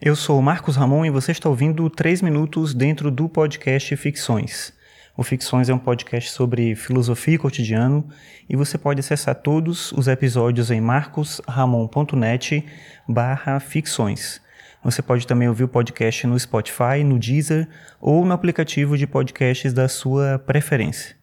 Eu sou Marcos Ramon e você está ouvindo 3 minutos dentro do podcast Ficções. O Ficções é um podcast sobre filosofia e cotidiano e você pode acessar todos os episódios em marcosramon.net barra ficções. Você pode também ouvir o podcast no Spotify, no Deezer ou no aplicativo de podcasts da sua preferência.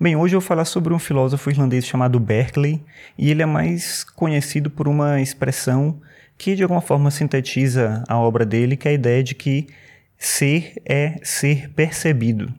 Bem, hoje eu vou falar sobre um filósofo irlandês chamado Berkeley e ele é mais conhecido por uma expressão que de alguma forma sintetiza a obra dele, que é a ideia de que ser é ser percebido.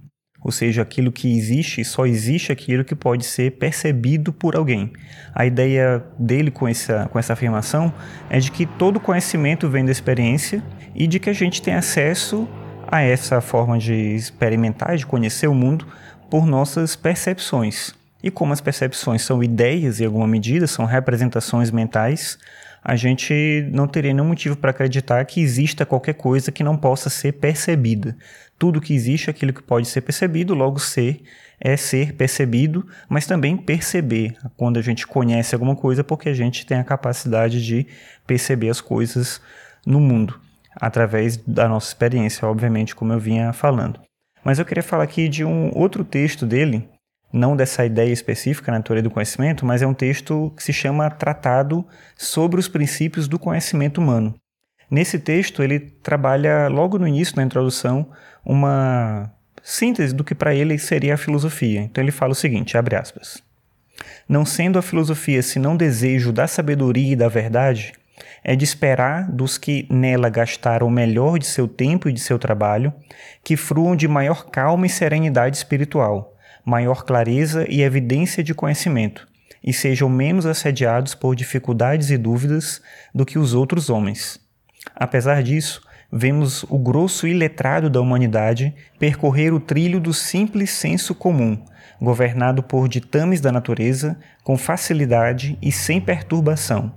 Ou seja, aquilo que existe, só existe aquilo que pode ser percebido por alguém. A ideia dele com essa, com essa afirmação é de que todo conhecimento vem da experiência e de que a gente tem acesso a essa forma de experimentar, de conhecer o mundo por nossas percepções. E como as percepções são ideias em alguma medida, são representações mentais, a gente não teria nenhum motivo para acreditar que exista qualquer coisa que não possa ser percebida. Tudo que existe é aquilo que pode ser percebido, logo ser é ser percebido, mas também perceber quando a gente conhece alguma coisa, porque a gente tem a capacidade de perceber as coisas no mundo, através da nossa experiência, obviamente, como eu vinha falando. Mas eu queria falar aqui de um outro texto dele, não dessa ideia específica na teoria do conhecimento, mas é um texto que se chama Tratado sobre os Princípios do Conhecimento Humano. Nesse texto, ele trabalha logo no início, na introdução, uma síntese do que para ele seria a filosofia. Então ele fala o seguinte, abre aspas: Não sendo a filosofia senão desejo da sabedoria e da verdade, é de esperar dos que nela gastaram o melhor de seu tempo e de seu trabalho, que fruam de maior calma e serenidade espiritual maior clareza e evidência de conhecimento, e sejam menos assediados por dificuldades e dúvidas do que os outros homens. Apesar disso, vemos o grosso iletrado da humanidade percorrer o trilho do simples senso comum, governado por ditames da natureza, com facilidade e sem perturbação.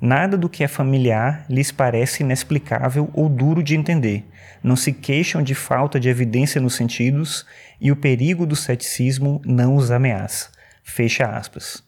Nada do que é familiar lhes parece inexplicável ou duro de entender, não se queixam de falta de evidência nos sentidos e o perigo do ceticismo não os ameaça. Fecha aspas.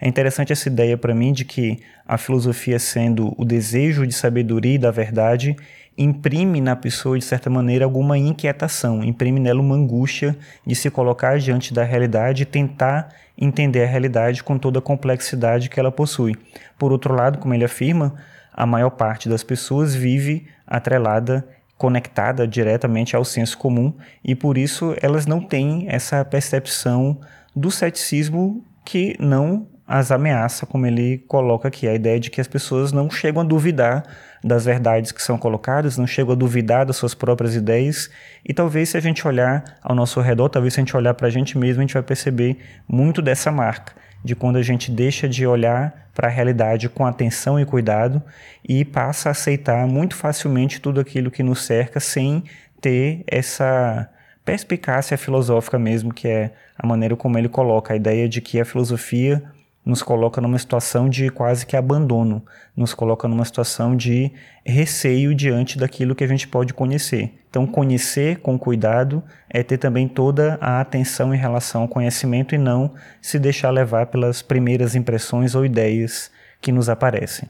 É interessante essa ideia para mim de que a filosofia, sendo o desejo de sabedoria e da verdade, imprime na pessoa, de certa maneira, alguma inquietação, imprime nela uma angústia de se colocar diante da realidade e tentar entender a realidade com toda a complexidade que ela possui. Por outro lado, como ele afirma, a maior parte das pessoas vive atrelada conectada diretamente ao senso comum e por isso elas não têm essa percepção do ceticismo que não as ameaça, como ele coloca aqui, a ideia de que as pessoas não chegam a duvidar das verdades que são colocadas, não chegam a duvidar das suas próprias ideias, e talvez se a gente olhar ao nosso redor, talvez se a gente olhar para a gente mesmo, a gente vai perceber muito dessa marca de quando a gente deixa de olhar para a realidade com atenção e cuidado e passa a aceitar muito facilmente tudo aquilo que nos cerca sem ter essa perspicácia filosófica mesmo, que é a maneira como ele coloca a ideia de que a filosofia nos coloca numa situação de quase que abandono, nos coloca numa situação de receio diante daquilo que a gente pode conhecer. Então, conhecer com cuidado é ter também toda a atenção em relação ao conhecimento e não se deixar levar pelas primeiras impressões ou ideias que nos aparecem.